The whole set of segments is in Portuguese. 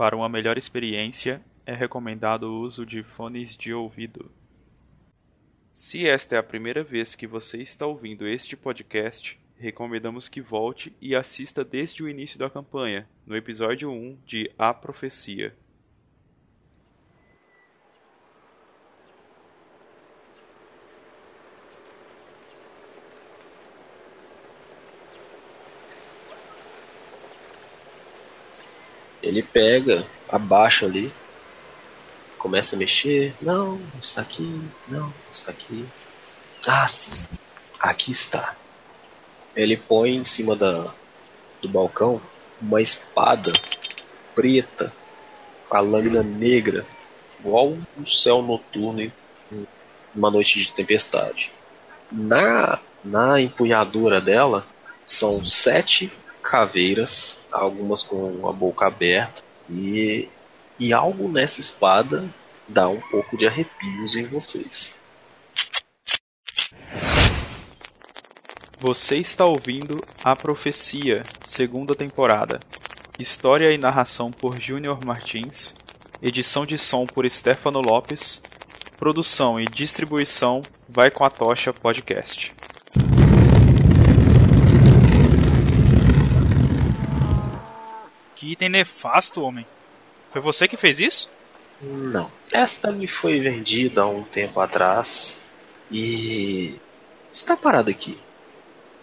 Para uma melhor experiência, é recomendado o uso de fones de ouvido. Se esta é a primeira vez que você está ouvindo este podcast, recomendamos que volte e assista desde o início da campanha, no episódio 1 de A Profecia. Ele pega, abaixa ali, começa a mexer. Não, está aqui, não, está aqui. Ah, sim, aqui está. Ele põe em cima da, do balcão uma espada preta, a lâmina negra, igual o céu noturno em uma noite de tempestade. Na, na empunhadura dela são sete caveiras, algumas com a boca aberta, e, e algo nessa espada dá um pouco de arrepios em vocês. Você está ouvindo A Profecia, segunda temporada. História e narração por Júnior Martins, edição de som por Stefano Lopes, produção e distribuição Vai com a Tocha Podcast. Que item nefasto, homem. Foi você que fez isso? Não. Esta me foi vendida há um tempo atrás e está parada aqui.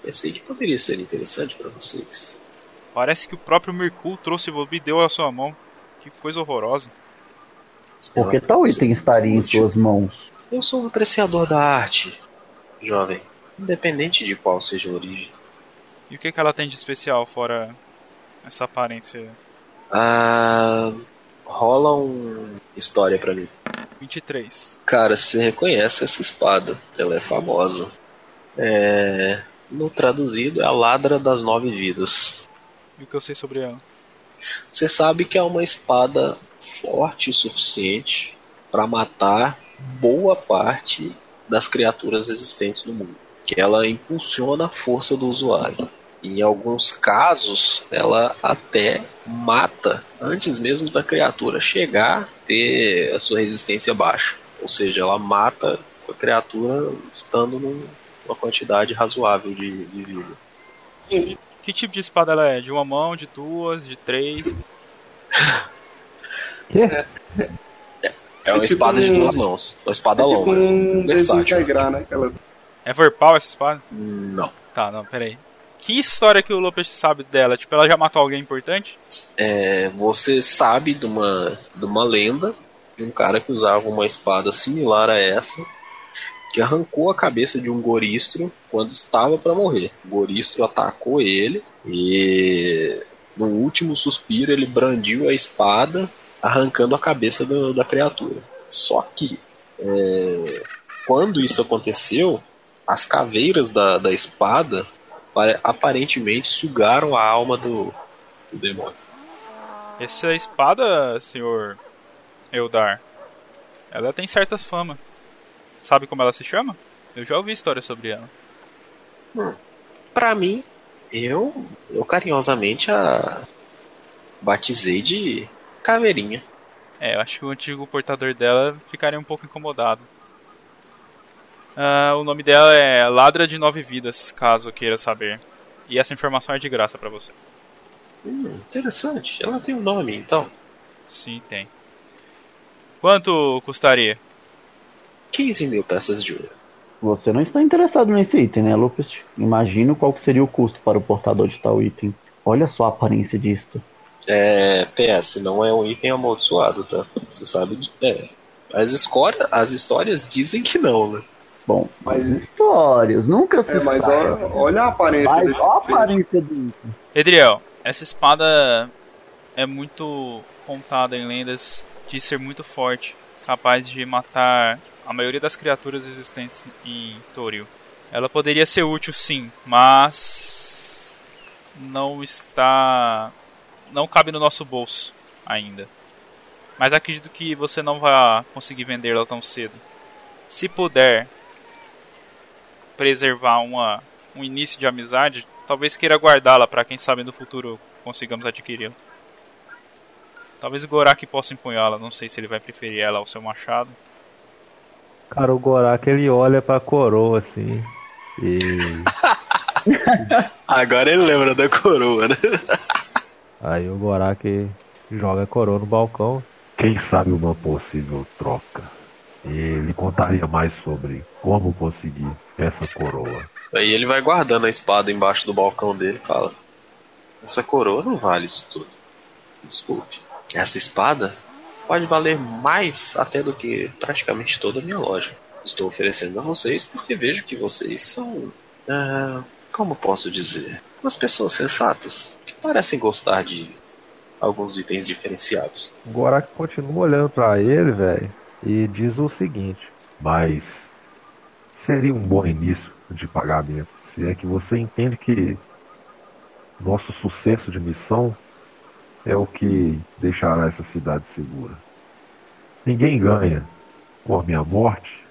Pensei que poderia ser interessante para vocês. Parece que o próprio Mercul trouxe e deu a sua mão. Que coisa horrorosa. Por que tal item estaria em suas mãos? Eu sou um apreciador da arte, jovem, independente de qual seja a origem. E o que, que ela tem de especial, fora essa aparência? Ah. Rola um. História pra mim. 23. Cara, você reconhece essa espada. Ela é famosa. É. No traduzido, é a Ladra das Nove Vidas. E o que eu sei sobre ela? Você sabe que é uma espada forte o suficiente para matar boa parte das criaturas existentes no mundo. Que ela impulsiona a força do usuário. Em alguns casos, ela até mata antes mesmo da criatura chegar a ter a sua resistência baixa. Ou seja, ela mata a criatura estando num, uma quantidade razoável de, de vida. Que tipo de espada ela é? De uma mão, de duas, de três? Que? É uma É tipo espada de um- duas mãos. Uma espada É tipo longa. um versátil. desintegrar, né? Aquela... É verbal essa espada? Não. Tá, não, peraí. Que história que o Lopes sabe dela? Tipo, ela já matou alguém importante? É, você sabe de uma, de uma lenda de um cara que usava uma espada similar a essa, que arrancou a cabeça de um goristro quando estava para morrer. O goristro atacou ele e, no último suspiro, ele brandiu a espada, arrancando a cabeça do- da criatura. Só que, é, quando isso aconteceu, as caveiras da, da espada aparentemente sugaram a alma do, do demônio. Essa espada, senhor Eldar, ela tem certas fama. Sabe como ela se chama? Eu já ouvi história sobre ela. Pra mim, eu, eu carinhosamente a batizei de caveirinha. É, eu acho que o antigo portador dela ficaria um pouco incomodado. Ah, o nome dela é Ladra de Nove Vidas, caso queira saber. E essa informação é de graça pra você. Hum, interessante. Ela tem um nome, então. Sim, tem. Quanto custaria? 15 mil peças de ouro. Você não está interessado nesse item, né, Lucas? Imagino qual que seria o custo para o portador de tal item. Olha só a aparência disto. É, PS, não é um item amaldiçoado, tá? Você sabe. de- É. As, as histórias dizem que não, né? Bom, Mas- histórias, nunca se É, mas sabe. olha, olha a aparência Mas desse. olha a aparência item. Edriel, essa espada é muito contada em lendas de ser muito forte, capaz de matar a maioria das criaturas existentes em Toril. Ela poderia ser útil sim, mas não está não cabe no nosso bolso ainda. Mas acredito que você não vai conseguir vendê-la tão cedo. Se puder preservar uma, um início de amizade, talvez queira guardá-la para quem sabe no futuro consigamos adquiri-la. Talvez o Gorak possa empunhá-la, não sei se ele vai preferir ela ao seu machado. Cara, o Gorak ele olha pra coroa assim. E. Agora ele lembra da coroa, né? Aí o Gorak joga a coroa no balcão. Quem sabe uma possível troca? Ele contaria mais sobre como conseguir essa coroa. Aí ele vai guardando a espada embaixo do balcão dele e fala: Essa coroa não vale isso tudo. Desculpe. Essa espada pode valer mais até do que praticamente toda a minha loja. Estou oferecendo a vocês porque vejo que vocês são. ah, como posso dizer? Umas pessoas sensatas que parecem gostar de alguns itens diferenciados. O Gorak continua olhando pra ele, velho, e diz o seguinte: Mas seria um bom início de pagamento. Se é que você entende que nosso sucesso de missão é o que deixará essa cidade segura. Ninguém ganha com a minha morte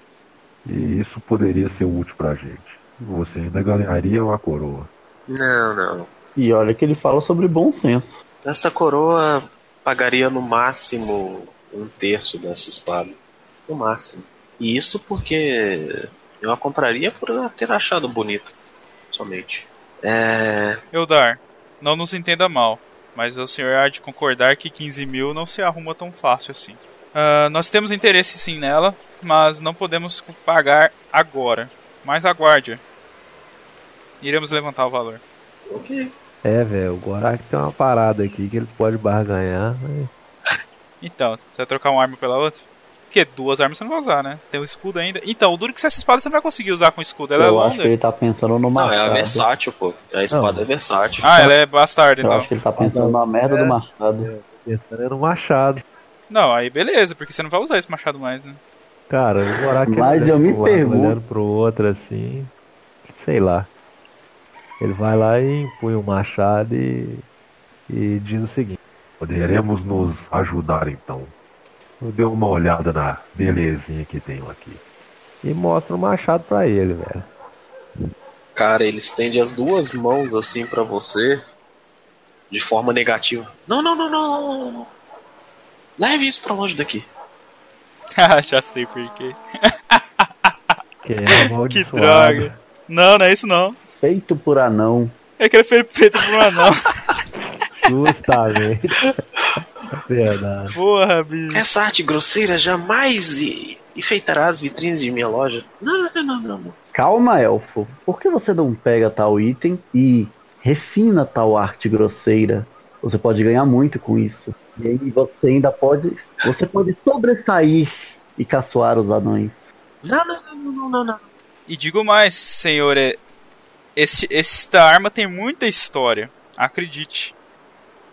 e isso poderia ser útil pra gente. Você ainda ganharia uma coroa. Não, não. E olha que ele fala sobre bom senso. Essa coroa pagaria no máximo um terço dessa espada. No máximo. E isso porque eu a compraria por ter achado bonita. Somente. É. Eudar, não nos entenda mal, mas o senhor há de concordar que 15 mil não se arruma tão fácil assim. Ah, nós temos interesse sim nela, mas não podemos pagar agora. Mas aguarde. Iremos levantar o valor. Ok. É, velho, o Gorak tem uma parada aqui que ele pode barganhar. mas- Então, você vai trocar uma arma pela outra? Porque duas armas você não vai usar, né? Você tem o escudo ainda. Então, o duro que essa espada você não vai conseguir usar com escudo. Ela é eu acho que longa. ele tá pensando no Não, machado. é versátil, pô. A espada Não. é versátil. Ah, ela é bastarda, Eu então. acho que ele tá pensando na merda É. do machado. Pensando é no machado. Não, aí beleza, porque você não vai usar esse machado mais, né? Cara, ele Mas eu me lado, pergunto- olhando pro outro assim, sei lá. Ele vai lá e empunha o machado e, e diz o seguinte: Poderemos nos ajudar então. Eu dei uma olhada na belezinha que tenho aqui. e mostra o machado pra ele, velho. Cara, ele estende as duas mãos assim pra você de forma negativa. Não, não, não, não, não, não, não. Leve isso pra longe daqui. Ah, Já sei por quê. Que é Que droga. Não, não é isso não. Feito por anão. É que ele foi feito por um anão. Justamente. Verdade. Porra, bicho. Essa arte grosseira jamais e- enfeitará as vitrines de minha loja. Não, não, não, não. Calma, elfo. Por que você não pega tal item e refina tal arte grosseira? Você pode ganhar muito com isso. E aí você ainda pode. Você pode sobressair e caçoar os anões. Não, não, não, não, não, não, não. E digo mais, senhor, é- este, esta arma tem muita história. Acredite.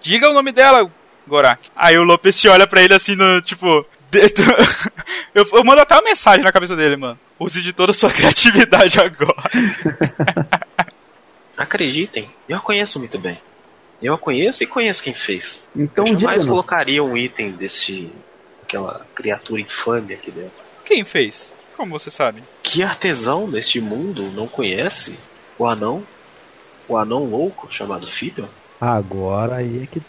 Diga o nome dela, Gorak. Aí o Lopes te olha pra ele assim, no, tipo... eu, eu mando até uma mensagem na cabeça dele, mano. Use de toda a sua criatividade agora. Acreditem, eu a conheço muito bem. Eu a conheço e conheço quem fez. Então eu jamais colocaria um item desse. aquela criatura infame aqui dentro. Quem fez? Como você sabe? Que artesão neste mundo não conhece o anão? O anão louco chamado Fiddle? Agora aí é que.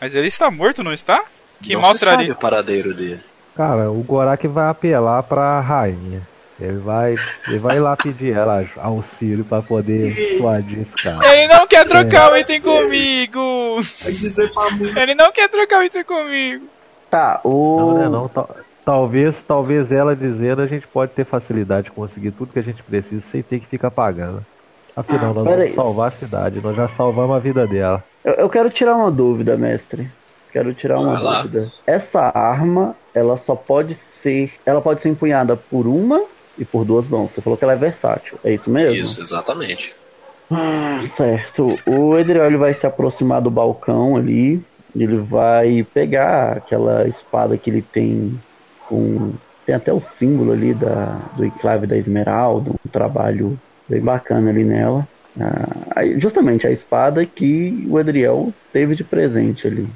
Mas ele está morto, não está? Que não mal se sabe traria. o paradeiro dele. Cara, o Gorak vai apelar pra rainha. Ele vai, ele vai lá pedir ela auxílio pra poder suadir esse cara. Ele não quer trocar o item comigo! Vai dizer pra mim. Ele não quer trocar o item comigo! Tá, o. Não, né, não. Tal- Talvez, talvez ela dizendo a gente pode ter facilidade de conseguir tudo que a gente precisa sem ter que ficar pagando. Afinal, Ah, nós peraí. vamos salvar a cidade, nós já salvamos a vida dela. Eu, eu quero tirar uma dúvida, mestre. Quero tirar uma Vai lá. dúvida. Essa arma, ela só pode ser. Ela pode ser empunhada por uma e por duas mãos. Você falou que ela é versátil. É isso mesmo? Isso, exatamente. Ah, certo. O Edriel vai se aproximar do balcão ali. Ele vai pegar aquela espada que ele tem com. Tem até o símbolo ali da, do enclave da Esmeralda, um trabalho bem bacana ali nela. Ah, justamente a espada que o Edriel teve de presente ali.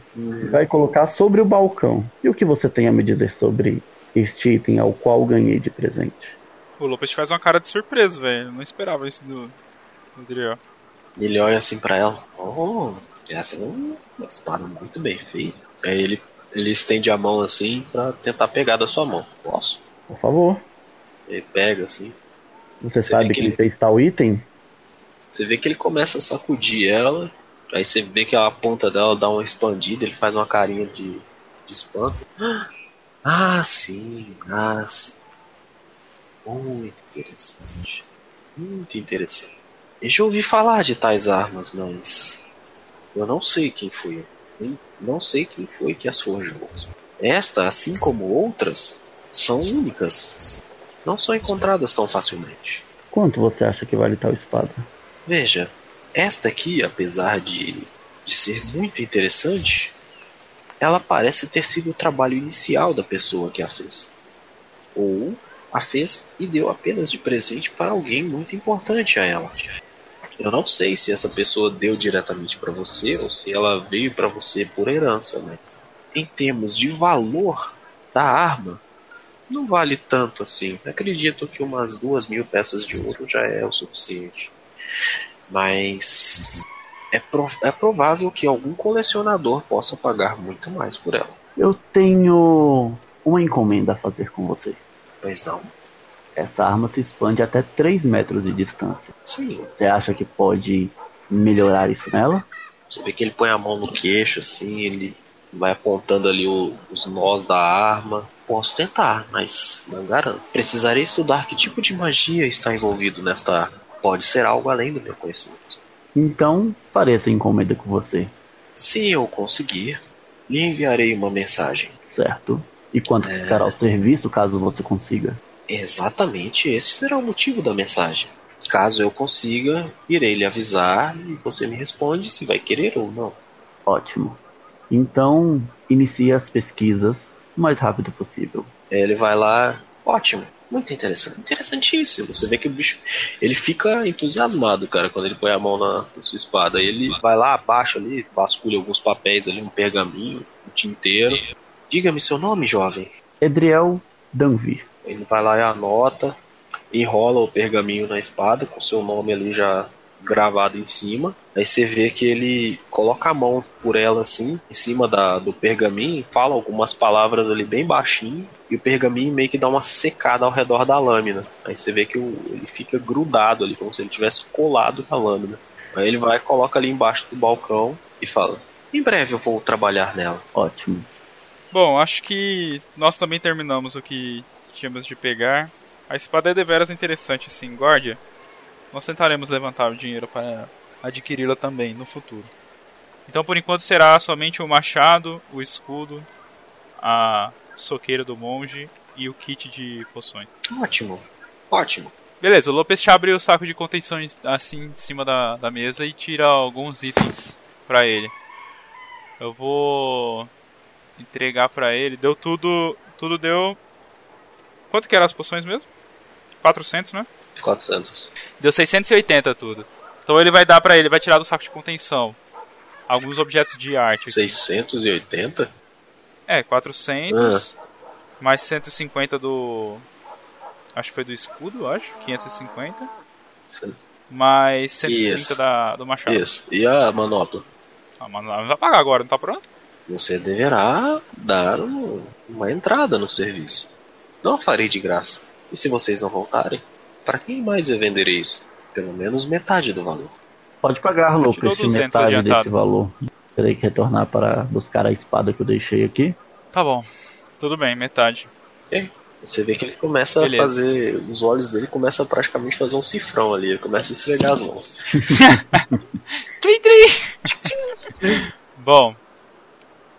Vai colocar sobre o balcão. E o que você tem a me dizer sobre este item ao qual ganhei de presente? O Lopes faz uma cara de surpresa, velho. Eu Não esperava isso do, do Adriel. Ele olha assim pra ela. Oh, essa é um- uma espada muito bem feita. Aí ele Ele estende a mão assim pra tentar pegar da sua mão. Posso? Por favor. Ele pega assim. Você, Você sabe que quem ele- fez tal item? Você vê que ele começa a sacudir ela. Aí você vê que a ponta dela dá uma expandida. Ele faz uma carinha de, de espanto. Ah, sim. Ah, sim. Muito interessante. Muito interessante. Eu já ouvi falar de tais armas, mas eu não sei quem foi. Não sei quem foi que as forjou. Esta, assim como outras, são únicas. Não são encontradas tão facilmente. Quanto você acha que vale tal espada? Veja, esta aqui, apesar de, de ser muito interessante, ela parece ter sido o trabalho inicial da pessoa que a fez. Ou a fez e deu apenas de presente para alguém muito importante a ela. Eu não sei se essa pessoa deu diretamente para você ou se ela veio para você por herança, mas em termos de valor da arma, não vale tanto assim. Acredito que umas duas mil peças de ouro já é o suficiente. Mas é, pro- é provável que algum colecionador possa pagar muito mais por ela. Eu tenho uma encomenda a fazer com você. Pois não? Essa arma se expande até 3 metros de distância. Sim. Você acha que pode melhorar isso nela? Você vê que ele põe a mão no queixo, assim, ele vai apontando ali o- os nós da arma. Posso tentar, mas não garanto. Precisarei estudar que tipo de magia está envolvido nesta arma. Pode ser algo além do meu conhecimento. Então, essa encomenda com você, Se eu conseguir, lhe enviarei uma mensagem. certo? E quanto É. ficará o serviço caso você consiga? Exatamente esse será o motivo da mensagem. Caso eu consiga, irei lhe avisar e você me responde se vai querer ou não. Ótimo. Então, inicie as pesquisas o mais rápido possível. Ele vai lá, ótimo, muito interessante, interessantíssimo. Você vê que o bicho, ele fica entusiasmado, cara, quando ele põe a mão na, na sua espada. Ele vai lá, abaixa ali, vasculha alguns papéis ali, um pergaminho, um tinteiro. Diga-me seu nome, jovem. Edriel Danvir. Ele vai lá e anota, enrola o pergaminho na espada com seu nome ali já gravado em cima. Aí você vê que ele coloca a mão por ela assim, em cima da, do pergaminho, fala algumas palavras ali bem baixinho, e o pergaminho meio que dá uma secada ao redor da lâmina. Aí você vê que o, ele fica grudado ali, como se ele tivesse colado na lâmina. Aí ele vai, coloca ali embaixo do balcão e fala: Em breve eu vou trabalhar nela. Ótimo. Bom, acho que nós também terminamos o que tínhamos de pegar. A espada é deveras interessante, sim, guardia. Nós tentaremos levantar o dinheiro para adquiri-la também no futuro. Então, por enquanto, será somente o machado, o escudo, a soqueira do monge e o kit de poções. Ótimo, ótimo. Beleza, o Lopes te abre o saco de contenção assim em cima da, da mesa e tira alguns itens pra ele. Eu vou entregar pra ele. Deu tudo. Tudo deu. Quanto que eram as poções mesmo? 400, né? 400. Deu 680 tudo. Então ele vai dar pra ele, vai tirar do saco de contenção alguns objetos de arte. 680? É, 400 mais 150 do acho que foi do escudo, acho, 550 mais 130 Isso. da do machado. Isso. E a manopla? Ah, mas não vai pagar agora, não tá pronto? Você deverá dar um- uma entrada no serviço. Não farei de graça. E se vocês não voltarem, para quem mais eu venderei isso? Pelo menos metade do valor. Pode pagar, Lucas, 200 metade adiantado. desse valor. Terei que retornar para buscar a espada que eu deixei aqui. Tá bom. Tudo bem, metade. Você vê que ele começa Beleza. a fazer. Os olhos dele começam a praticamente fazer um cifrão ali. Ele começa a esfregar as mãos. Trim, trim. Bom,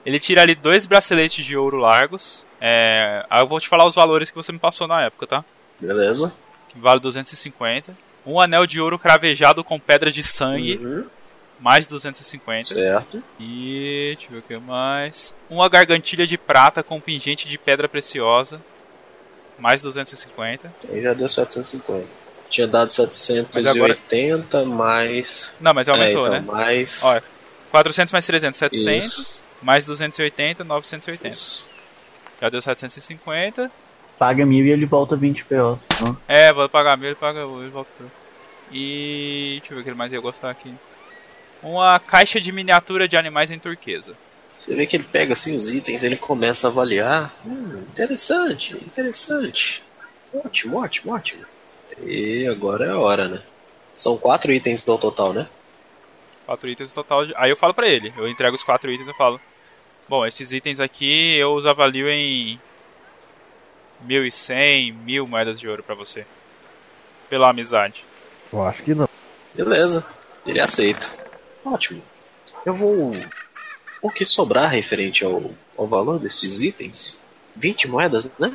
ele tira ali dois braceletes de ouro largos. É, aí eu vou te falar os valores que você me passou na época, tá? Beleza? Que vale 250. Um anel de ouro cravejado com pedra de sangue, Uhum, mais 250. certo. E deixa eu ver o que mais. Uma gargantilha de prata com pingente de pedra preciosa, mais 250. Aí já deu 750. Tinha dado Mas agora- 780 mais. Não, mas aumentou, é, então, né? Mais. Olha, 400 mais 300, 700. Isso. Mais 280, 980. Isso. Já deu 750. Paga mil e ele volta 20 PO. É, vou pagar mil, ele paga ele volta tudo. E. Deixa eu ver o que mais eu ia gostar aqui. Uma caixa de miniatura de animais em turquesa. Você vê que ele pega assim os itens, ele começa a avaliar. Hum, interessante, interessante. Ótimo, ótimo, ótimo. E agora é a hora, né? São quatro itens no total, né? Quatro itens no total. de- Aí eu falo pra ele. Eu entrego os quatro itens e eu falo. Bom, esses itens aqui eu os avalio em 1.100, mil moedas de ouro pra você. Pela amizade. Eu acho que não. Beleza, ele aceita. Ótimo. Eu vou. O que sobrar referente ao, ao valor desses itens? 20 moedas, né?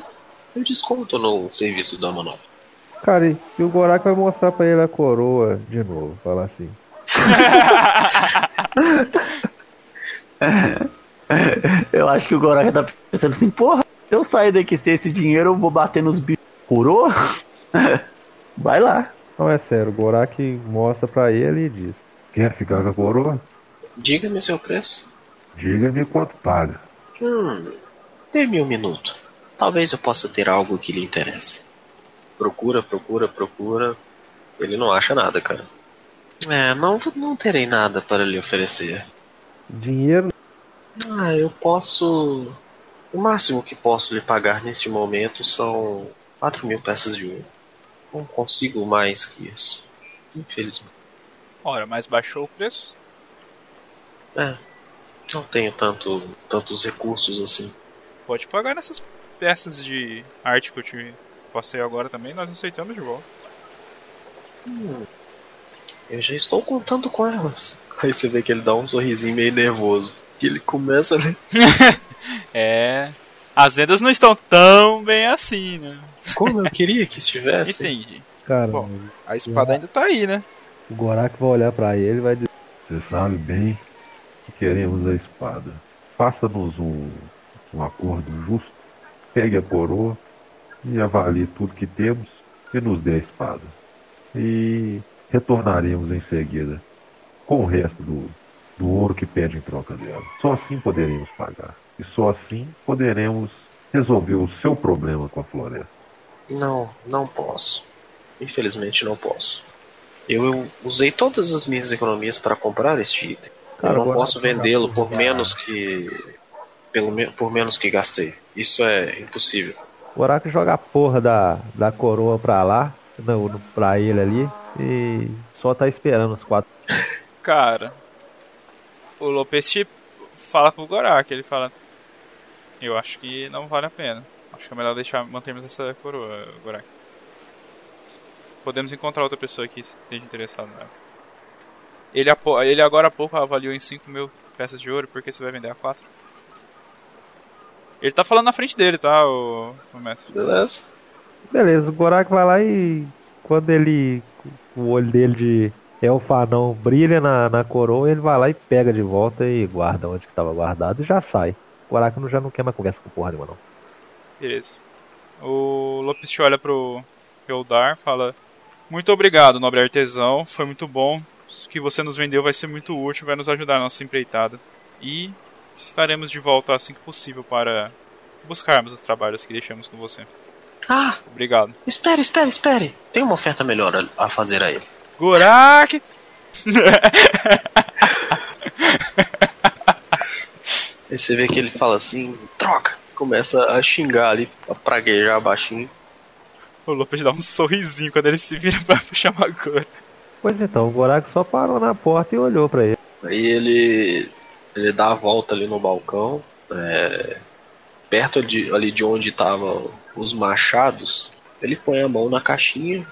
Eu desconto no serviço da manobra. Cara, e e o Gorak vai mostrar pra ele a coroa de novo. Falar assim. Eu acho que o Gorak tá pensando assim, porra, se eu sair daqui sem esse dinheiro, eu vou bater nos bichos. Curou? Vai lá. Não, é sério, o Gorak mostra pra ele e diz. Quer ficar com a coroa? Diga-me seu preço. Diga-me quanto paga. Hum. Dê-me um minuto. Talvez eu possa ter algo que lhe interesse. Procura, procura, procura. Ele não acha nada, cara. É, não, não terei nada para lhe oferecer. Dinheiro? Ah, eu posso. O máximo que posso lhe pagar neste momento são 4 mil peças de ouro. Não consigo mais que isso. Infelizmente. Ora, mas baixou o preço? É. Não tenho tanto, tantos recursos assim. Pode pagar nessas peças de arte que eu te passei agora também, nós aceitamos de volta. Hum, eu já estou contando com elas. Aí você vê que ele dá um sorrisinho meio nervoso. E ele começa a ler. É. As vendas não estão tão bem assim, né? Como eu queria que estivesse. Entendi. Cara, Bom. A espada ainda tá aí, né? o Gorak vai olhar pra ele e vai dizer. Você sabe bem que queremos a espada. Faça-nos um, um acordo justo. Pegue a coroa e avalie tudo que temos e nos dê a espada. E retornaremos em seguida com o resto do, do ouro que pede em troca dela. Só assim poderemos pagar. E só assim poderemos resolver o seu problema com a floresta. Não, não posso. Infelizmente não posso. Eu, eu usei todas as minhas economias para comprar este item. Cara, eu não posso vendê-lo por menos que. Pelo, me- por menos que gastei. Isso é impossível. O Gorak joga a porra da, da coroa pra lá, não, no- pra ele ali, e só tá esperando os quatro. Cara, o Lopes fala pro Gorak, ele fala. Eu acho que não vale a pena. Acho que é melhor deixar mantermos essa coroa, Gorak. Podemos encontrar outra pessoa que esteja interessada nela. Ele, ele agora há pouco avaliou em 5 mil peças de ouro, porque você vai vender a 4? Ele tá falando na frente dele, tá, o, o mestre? Beleza? Beleza, o Gorak vai lá e quando ele. O olho dele de elfo anão brilha na, na coroa, ele vai lá e pega de volta e guarda onde que tava guardado e já sai. O Gorak não- já não quer mais conversa com porra nenhuma, não. Beleza. O Lopes olha pro Eldar, fala: Muito obrigado, nobre artesão, foi muito bom. O que você nos vendeu vai ser muito útil, vai nos ajudar na nossa empreitada. E estaremos de volta assim que possível para buscarmos os trabalhos que deixamos com você. Ah, Obrigado. espere, espere, espere. Tem uma oferta melhor a, a fazer a ele. Gorak! Aí você vê que ele fala assim, troca. Começa a xingar ali, a praguejar baixinho. O Lopes dá um sorrisinho quando ele se vira pra chamar Gora. Pois então, o Gorak só parou na porta e olhou pra ele. Aí ele ele dá a volta ali no balcão, é, perto de, ali de onde estavam os machados. Ele põe a mão na caixinha,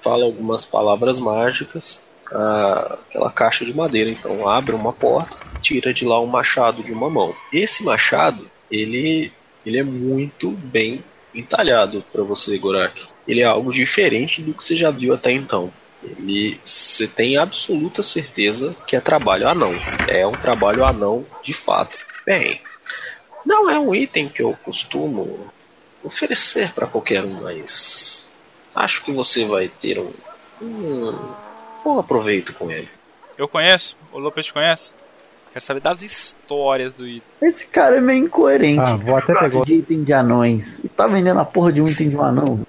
fala algumas palavras mágicas, a- aquela caixa de madeira. Então abre uma porta, tira de lá um machado de uma mão. Esse machado, ele ele é muito bem entalhado para você, Gorak. Ele é algo diferente do que você já viu até então. Ele, você tem absoluta certeza que é trabalho anão. É um trabalho anão de fato. Bem, não é um item que eu costumo oferecer para qualquer um, mas acho que você vai ter um, um bom aproveito com ele. Eu conheço? O Lopes te conhece? Quero saber das histórias do item. Esse cara é meio incoerente. Ah, vou até pegar. de item de anões. E tá vendendo a porra de um item de um anão.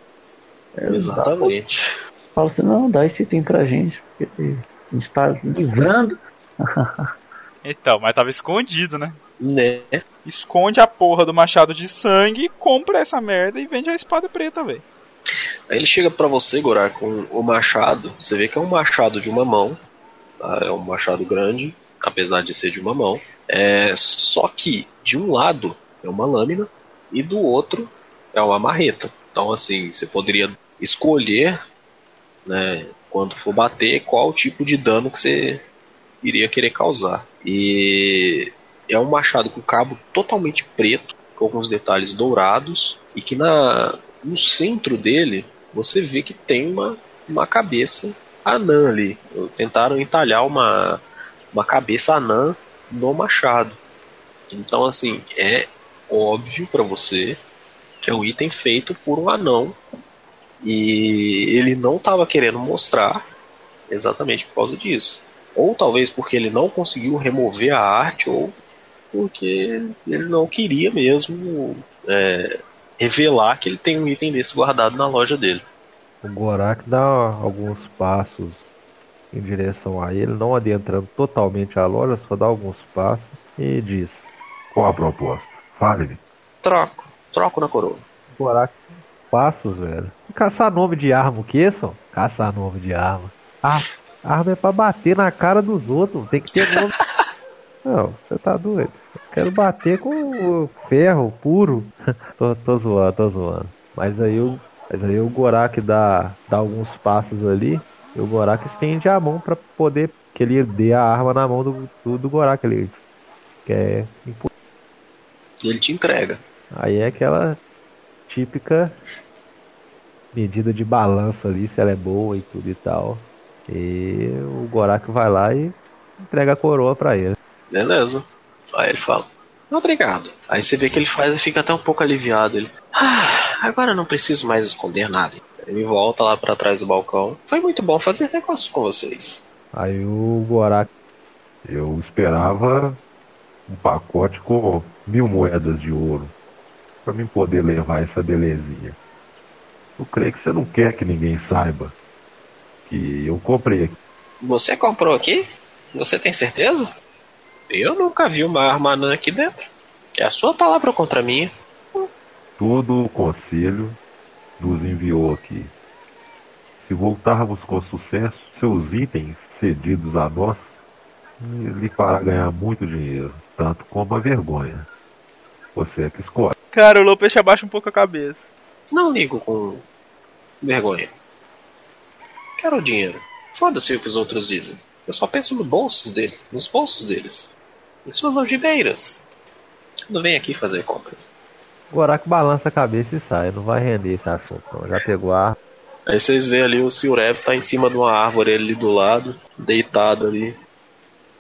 É, Exatamente. Fala assim, não, dá esse item pra gente. Porque a gente tá livrando. Então, mas tava escondido, né? Né? Esconde a porra do machado de sangue, compra essa merda e vende a espada preta, velho. Aí ele chega pra você, Gorar, com o machado. Você vê que é um machado de uma mão. tá? É um machado grande, apesar de ser de uma mão. É, só que de um lado é uma lâmina e do outro é uma marreta. Então, assim, você poderia escolher, né, quando for bater, qual tipo de dano que você iria querer causar. E é um machado com cabo totalmente preto, com alguns detalhes dourados, e que na, no centro dele você vê que tem uma, uma cabeça anã ali. Tentaram entalhar uma, uma cabeça anã no machado. Então, assim, é óbvio para você que é um item feito por um anão e ele não estava querendo mostrar exatamente por causa disso. Ou talvez porque ele não conseguiu remover a arte, ou porque ele não queria mesmo é, revelar que ele tem um item desse guardado na loja dele. O Gorak dá alguns passos em direção a ele, não adentrando totalmente a loja, só dá alguns passos e diz: Qual a proposta? Fale-me. Troco, troco na coroa. Gorak, passos, velho. Caçar nome de arma, o que, só? Caçar nome de arma. Ah, arma é pra bater na cara dos outros, tem que ter nome. Não, você tá doido. Eu quero bater com o ferro puro. tô, tô zoando, tô zoando. Mas aí o, mas aí o Gorak dá, dá alguns passos ali. E o Gorak estende a mão pra poder que ele dê a arma na mão do, do, do Gorak. Ele quer impu- E ele te entrega. Aí é aquela típica medida de balanço ali, se ela é boa e tudo e tal. E o Gorak vai lá e entrega a coroa pra ele. Beleza. Aí ele fala: Obrigado. Aí você vê que ele faz e fica até um pouco aliviado. Ele: Ah, agora eu não preciso mais esconder nada. Ele volta lá pra trás do balcão. Foi muito bom fazer negócio com vocês. Aí o Gorak Eu esperava um pacote com mil moedas de ouro para mim poder levar essa belezinha. Eu creio que você não quer que ninguém saiba que eu comprei aqui. Você comprou aqui? Você tem certeza? Eu nunca vi uma arma anã aqui dentro. É a sua palavra contra a minha. Todo o conselho nos enviou aqui. Se voltarmos com sucesso, seus itens cedidos a nós lhe fará ganhar muito dinheiro, tanto como a vergonha. Você é que escolhe. Cara, o Lopes abaixa um pouco a cabeça. Não ligo com vergonha. Quero o dinheiro. Foda-se o que os outros dizem. Eu só penso no bolsos deles, nos bolsos deles. Em suas algibeiras. Não vem aqui fazer compras. O Gorak balança a cabeça e sai. Não vai render esse assunto, não. Já pegou a arma. Aí vocês veem ali o Silrev tá em cima de uma árvore ali do lado, deitado ali,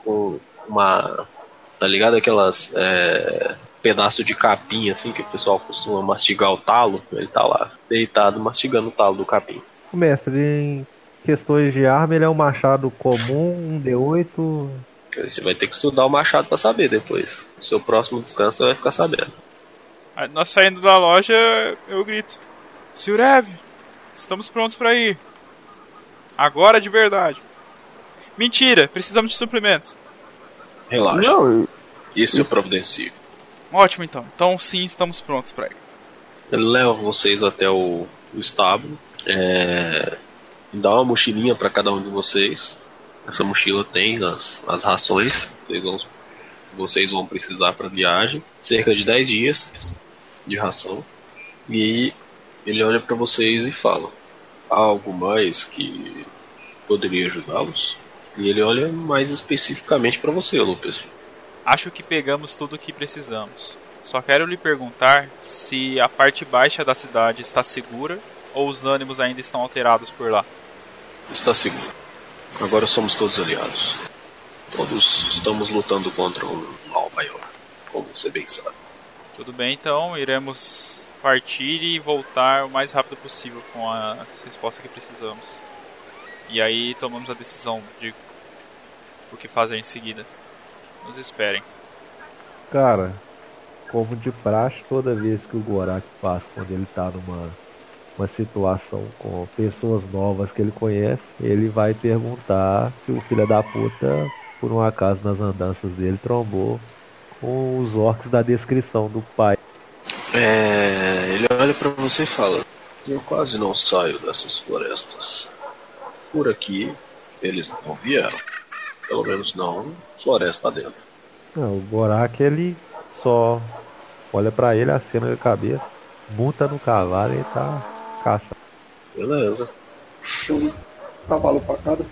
com uma. Tá ligado? Aquelas. É, pedaço de capim assim que o pessoal costuma mastigar o talo. Ele tá lá, deitado, mastigando o talo do capim. O mestre, em questões de arma, ele é um machado comum, um D8. Você vai ter que estudar o machado pra saber depois. No seu próximo descanso você vai ficar sabendo. Aí nós saindo da loja, eu grito: Silrev, estamos prontos pra ir. Agora de verdade. Mentira, precisamos de suprimentos. Relaxa. Não, Isso eu providencio. Ótimo então. Então sim, estamos prontos pra ir. Ele leva vocês até o, o estábulo. É, dá uma mochilinha para cada um de vocês. Essa mochila tem as, as rações. Vocês vão, vocês vão precisar para viagem. Cerca de 10 dias de ração. E ele olha para vocês e fala: Há algo mais que poderia ajudá-los? E ele olha mais especificamente para você, Lucas. Acho que pegamos tudo o que precisamos. Só quero lhe perguntar se a parte baixa da cidade está segura ou os ânimos ainda estão alterados por lá. Está seguro. Agora somos todos aliados. Todos estamos lutando contra um mal maior, como você bem sabe. Tudo bem, então iremos partir e voltar o mais rápido possível com a resposta que precisamos. E aí tomamos a decisão de o que fazer em seguida. Nos esperem. Cara, como de praxe, toda vez que o Gorak passa quando ele tá numa uma situação com pessoas novas que ele conhece, ele vai perguntar se o filho da puta, por um acaso nas andanças dele, trombou com os orcs da descrição do pai. É, ele olha pra você e fala: Eu quase não saio dessas florestas. Por aqui, eles não vieram. Pelo menos não floresta dentro. Não, o Borak ele só olha pra ele, acena a cabeça, monta no cavalo e tá caçando. Beleza. Um cavalo pra cada.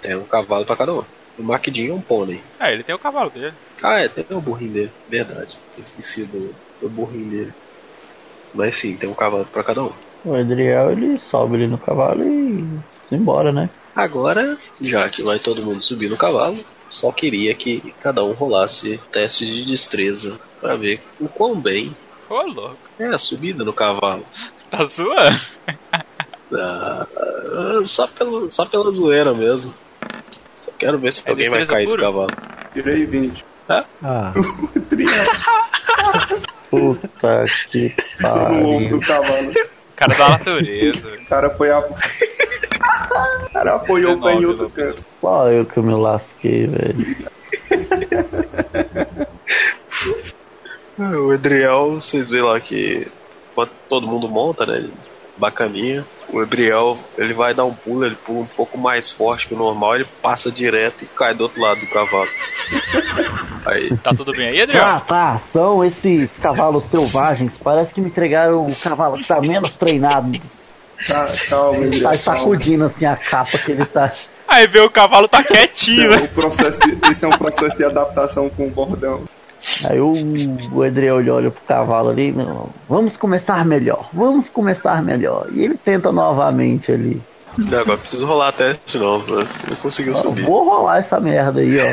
Tem um cavalo pra cada um. O Maquidinho é um pônei. Ah, ele tem o cavalo dele. Ah, é, tem o burrinho dele. Verdade. Esqueci do, do burrinho dele. Mas sim, tem um cavalo pra cada um. O Edriel ele sobe ali no cavalo e se embora, né? Agora, já que vai todo mundo subir no cavalo, só queria que cada um rolasse teste de destreza pra ver o quão bem Ô, louco. é a subida no cavalo. Tá zoando? Ah, só, pelo, só pela zoeira mesmo. Só quero ver se É alguém vai cair do pura? cavalo. Tirei 20. Ah, Puta que do pariu. cavalo. Cara da natureza. O cara foi a. O cara apoiou o pé em 19, outro canto. Só eu que me lasquei, velho. O Edriel, vocês veem lá que enquanto todo mundo monta, né? Bacaninha. O Edriel, ele vai dar um pulo, ele pula um pouco mais forte que o normal, ele passa direto e cai do outro lado do cavalo. Aí, Tá tudo bem aí, Adriano? Ah, tá. São esses cavalos selvagens. Parece que me entregaram o cavalo que tá menos treinado. Tá, calma, Ele André, tá sacudindo assim a capa que ele tá. Aí vê o cavalo tá quietinho, né? O processo de- esse é um processo de adaptação com o bordão. Aí o, o Edriel ele olha pro cavalo ali. Não, vamos começar melhor. Vamos começar melhor. E ele tenta novamente ali. não, agora preciso rolar teste de novo, mas não conseguiu subir. vou rolar essa merda aí, ó.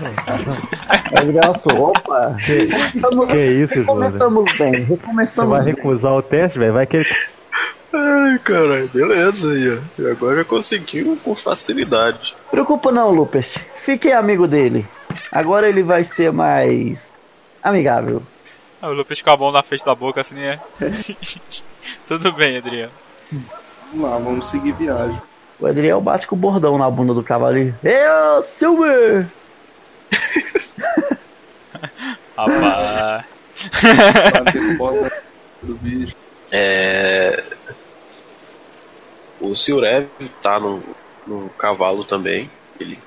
Edriel sou, opa. Recomeçamos, que isso, recomeçamos bem. Você Recomeçamos vai bem. recusar o teste, velho? Vai que ele Ai, caralho, beleza aí, ó. E agora já conseguiu com facilidade. Preocupa não, Lupus. Fique amigo dele. Agora ele vai ser mais amigável. Aí o Lupus com a mão na frente da boca, assim, é. Tudo bem, Adriano. Vamos lá, vamos seguir viagem. O Adriel bate com o bordão na bunda do cavalo e. Eu, Silver! Rapaz. Bater do bicho. É... O Silrev tá num, num cavalo também. Ele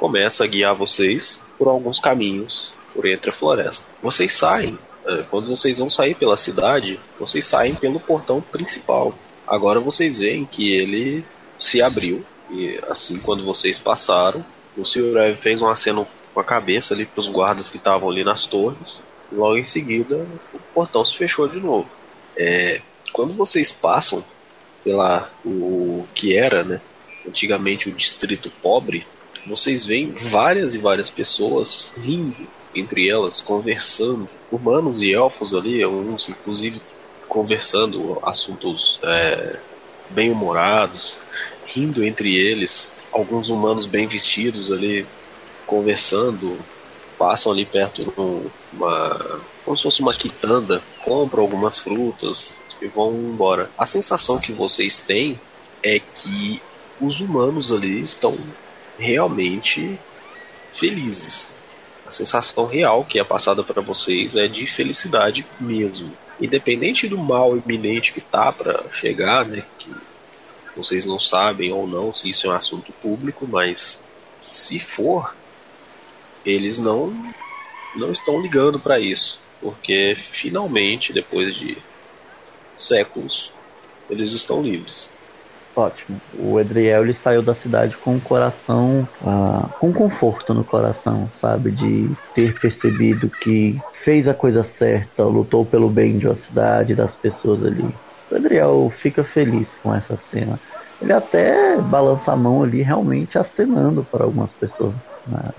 começa a guiar vocês por alguns caminhos por entre a floresta. Vocês saem, é, quando vocês vão sair pela cidade, vocês saem pelo portão principal. Agora vocês veem que ele se abriu e assim quando vocês passaram, o Silrev fez um aceno com a cabeça ali para os guardas que estavam ali nas torres. E logo em seguida, o portão se fechou de novo. É, quando vocês passam pela o que era, né, antigamente o distrito pobre, vocês veem várias e várias pessoas rindo entre elas, conversando, humanos e elfos ali, uns inclusive conversando assuntos é, bem humorados, rindo entre eles, alguns humanos bem vestidos ali conversando, passam ali perto de um- uma como se fosse uma quitanda, compram algumas frutas e vão embora. A sensação que vocês têm é que os humanos ali estão realmente felizes. A sensação real que é passada para vocês é de felicidade mesmo. Independente do mal iminente que tá para chegar, né, que vocês não sabem ou não se isso é um assunto público, mas se for, eles não não estão ligando para isso, porque finalmente, depois de séculos, eles estão livres. Ótimo. O Edriel ele saiu da cidade com o coração, ah, com conforto no coração, sabe? De ter percebido que fez a coisa certa, lutou pelo bem de uma cidade, das pessoas ali. O Edriel fica feliz com essa cena. Ele até balança a mão ali, realmente acenando para algumas pessoas na-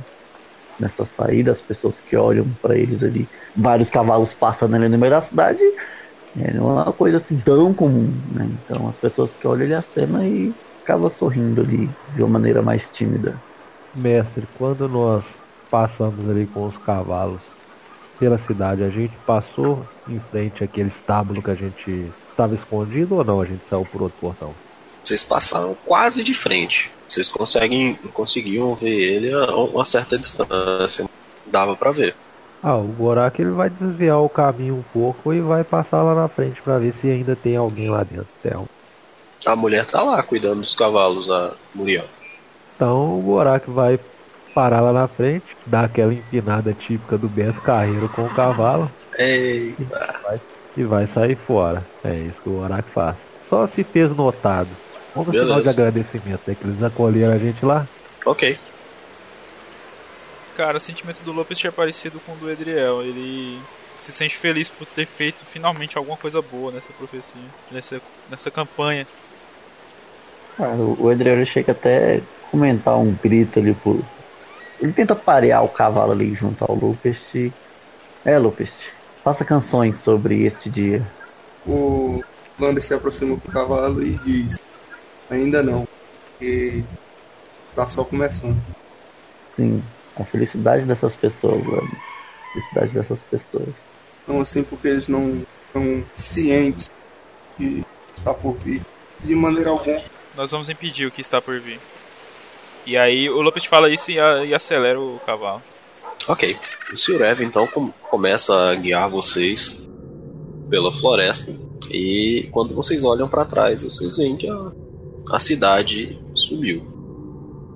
nessa saída, as pessoas que olham para eles ali. Vários cavalos passando ali no meio da cidade. É, não é uma coisa assim tão comum, né? Então as pessoas que olham ele acena e acaba sorrindo ali de uma maneira mais tímida. Mestre, quando nós passamos ali com os cavalos pela cidade, a gente passou em frente àquele estábulo que a gente estava escondido ou não? A gente saiu por outro portão? Vocês passaram quase de frente. Vocês conseguem, conseguiam ver ele a uma certa distância. Dava para ver. Ah, o Gorak ele vai desviar o caminho um pouco e vai passar lá na frente pra ver se ainda tem alguém lá dentro. Então, A mulher tá lá cuidando dos cavalos, a Muriel. então o Gorak vai parar lá na frente, dar aquela empinada típica do Beto Carreiro com o cavalo Eita. e vai sair fora. É isso que o Gorak faz. Só se fez notado. Vamos no sinal de agradecimento, né? Que eles acolheram a gente lá. Ok. Cara, o sentimento do Lopes é parecido com o do Edriel. Ele se sente feliz por ter feito finalmente alguma coisa boa nessa profecia, nessa, nessa campanha. Cara, o Edriel chega até a comentar um grito ali por. Ele tenta parear o cavalo ali junto ao Lupest. É, Lupest, faça canções sobre este dia. O Lander se aproxima do cavalo e diz: Ainda não, porque tá só começando. Sim, a felicidade dessas pessoas, velho. A felicidade dessas pessoas. Não assim porque eles não estão cientes que está por vir. De maneira alguma. Nós vamos impedir o que está por vir. E aí o Lopes fala isso e, a- e acelera o cavalo. Ok. O Sr. Ev então com- começa a guiar vocês pela floresta. E quando vocês olham para trás, vocês veem que a, a cidade sumiu.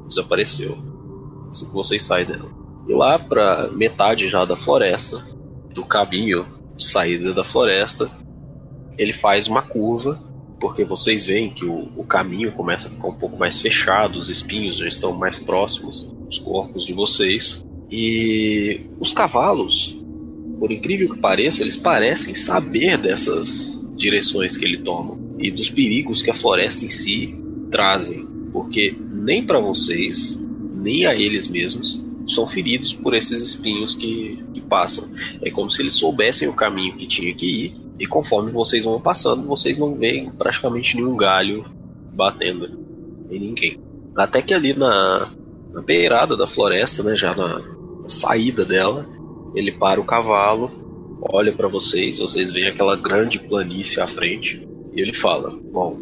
Desapareceu. Assim que vocês saem dela. E lá pra metade já da floresta, do caminho de saída da floresta, ele faz uma curva. Porque vocês veem que o, o caminho começa a ficar um pouco mais fechado, os espinhos já estão mais próximos dos corpos de vocês. E os cavalos, por incrível que pareça, eles parecem saber dessas direções que ele toma e dos perigos que a floresta em si trazem, porque nem para vocês, nem a eles mesmos são feridos por esses espinhos que, que passam. É como se eles soubessem o caminho que tinha que ir e conforme vocês vão passando, vocês não veem praticamente nenhum galho batendo em ninguém. Até que ali na, na beirada da floresta, né, já na, na saída dela, ele para o cavalo, olha para vocês, vocês veem aquela grande planície à frente e ele fala: Bom,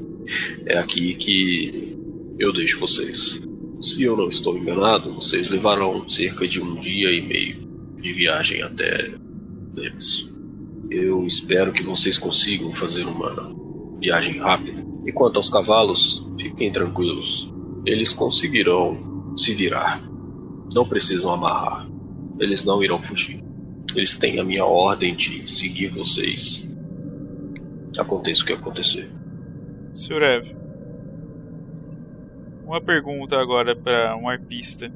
é aqui que eu deixo vocês. Se eu não estou enganado, vocês levarão cerca de um dia e meio de viagem até eles. Eu espero que vocês consigam fazer uma viagem rápida. E quanto aos cavalos, fiquem tranquilos. Eles conseguirão se virar. Não precisam amarrar. Eles não irão fugir. Eles têm a minha ordem de seguir vocês. Aconteça o que acontecer. Sr. Uma pergunta agora para um arpista.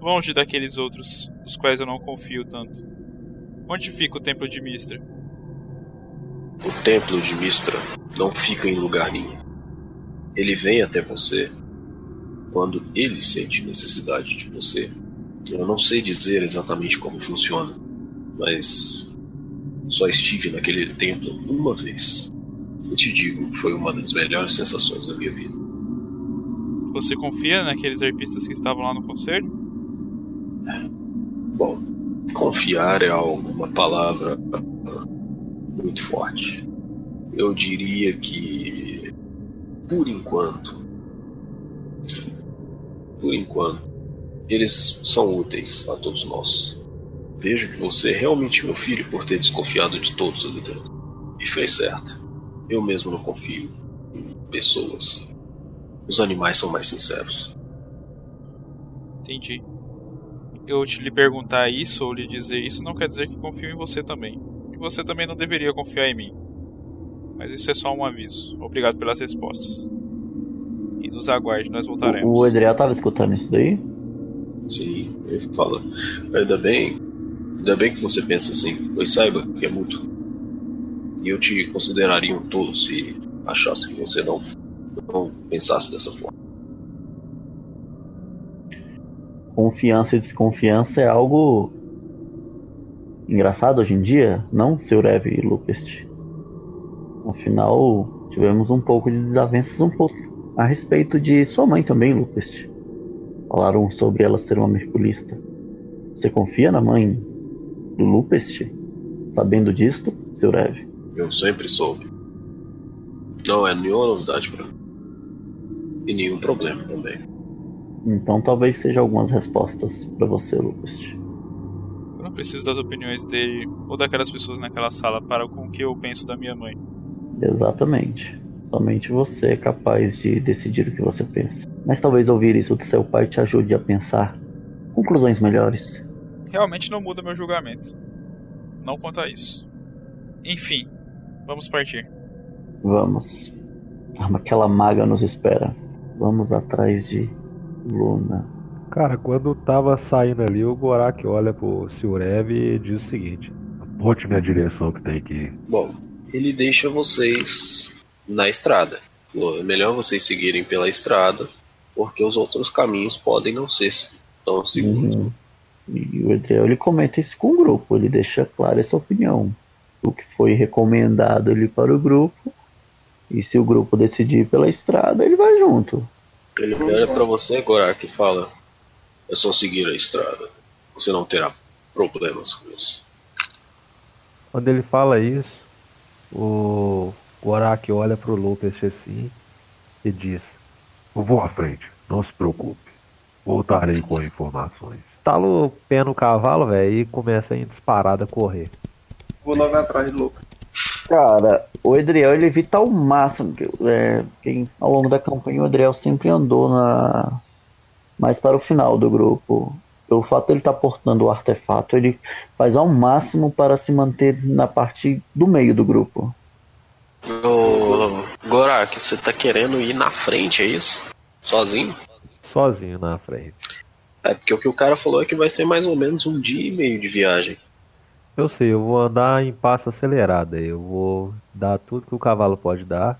Longe daqueles outros, dos quais eu não confio tanto. Onde fica o templo de Mistra? O templo de Mistra não fica em lugar nenhum. Ele vem até você quando ele sente necessidade de você. Eu não sei dizer exatamente como funciona, mas só estive naquele templo uma vez. E te digo, foi uma das melhores sensações da minha vida. Você confia naqueles arpistas que estavam lá no conselho? Bom, confiar é uma palavra muito forte. Eu diria que, por enquanto, por enquanto, eles são úteis a todos nós. Vejo que você é realmente meu filho por ter desconfiado de todos ali dentro. E fez certo. Eu mesmo não confio em pessoas. Os animais são mais sinceros. Entendi. Eu te lhe perguntar isso ou lhe dizer isso não quer dizer que confio em você também. E você também não deveria confiar em mim. Mas isso é só um aviso. Obrigado pelas respostas. E nos aguarde, nós voltaremos. O Edriel tava escutando isso daí? Sim, ele fala. Ainda bem, ainda bem que você pensa assim, pois saiba que é mútuo. E eu te consideraria um tolo se achasse que você não, não pensasse dessa forma. Confiança e desconfiança é algo engraçado hoje em dia, não, seu Rev e Lupest? Afinal, tivemos um pouco de desavenças um pouco a respeito de sua mãe também, Lupest. Falaram sobre ela ser uma merculista. Você confia na mãe do Lupest? Sabendo disto, seu Rev? Eu sempre soube. Não é nenhuma novidade para mim. E nenhum problema também. Então talvez seja algumas respostas para você, Lupest. não preciso das opiniões dele ou daquelas pessoas naquela sala para com o que eu penso da minha mãe. Exatamente. Somente você é capaz de decidir o que você pensa. Mas talvez ouvir isso do seu pai te ajude a pensar conclusões melhores. Realmente não muda meu julgamento. Não quanto a isso. Enfim, vamos partir. Vamos. Aquela maga nos espera. Vamos atrás de Luna. Cara, quando tava saindo ali, o Gorak olha pro Silrev e diz o seguinte: Aponte minha direção que tem que ir. Bom, ele deixa vocês na estrada. É melhor vocês seguirem pela estrada, porque os outros caminhos podem não ser tão seguros. Uhum. E o Edriel ele comenta isso com o grupo, ele deixa clara essa opinião. O que foi recomendado ali para o grupo. E se o grupo decidir ir pela estrada, ele vai junto. Ele olha pra você, Gorak, e fala: É só seguir a estrada. Você não terá problemas com isso. Quando ele fala isso, o Gorak olha pro Lopes assim e diz: Eu vou à frente, não se preocupe. Voltarei com informações. Tala o pé no cavalo, velho, e começa em disparada a correr. Vou logo atrás do Lucas. Cara, o Edriel ele evita ao máximo. que- É, quem, ao longo da campanha, o Edriel sempre andou na mais para o final do grupo. Pelo fato de ele estar portando o artefato, ele faz ao máximo para se manter na parte do meio do grupo. Ô, Gorak, você tá querendo ir na frente, é isso? Sozinho? Sozinho na frente. É, porque o que o cara falou é que vai ser mais ou menos um dia e meio de viagem. Eu sei, eu vou andar em passo acelerado. Eu vou dar tudo que o cavalo pode dar.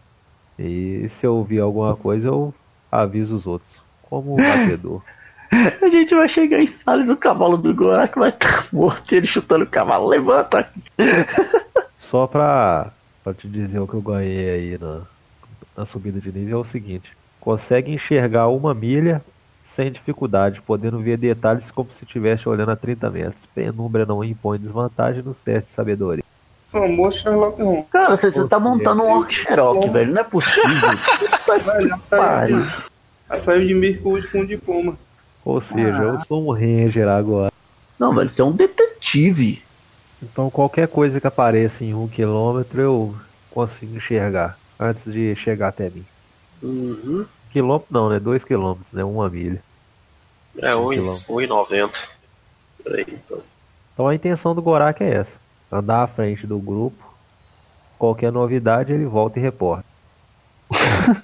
E se eu ouvir alguma coisa, eu aviso os outros. Como o batedor. A gente vai chegar em Salles, o cavalo do Gorak vai estar morto, ele chutando o cavalo, levanta! Só pra, pra te dizer o que eu ganhei aí na, na subida de nível é o seguinte: consegue enxergar uma milha sem dificuldade, podendo ver detalhes como se estivesse olhando a 30 metros. Penumbra não impõe desvantagem no teste de sabedoria. Famoso Sherlock Holmes. Cara, você, você tá montando um Orc Cherokee, velho, não é possível. Velho, já saiu já saiu de Mirkwood com diploma. Ou seja, eu sou um ranger agora. Não, velho, você é um detetive. Então qualquer coisa que apareça em um quilômetro eu consigo enxergar antes de chegar até mim. Uhum. Quilômetro não, né? Dois quilômetros, né? Uma milha. É Um 1,90. Peraí, então. Então a intenção do Gorak é essa. Andar à frente do grupo. Qualquer novidade ele volta e reporta.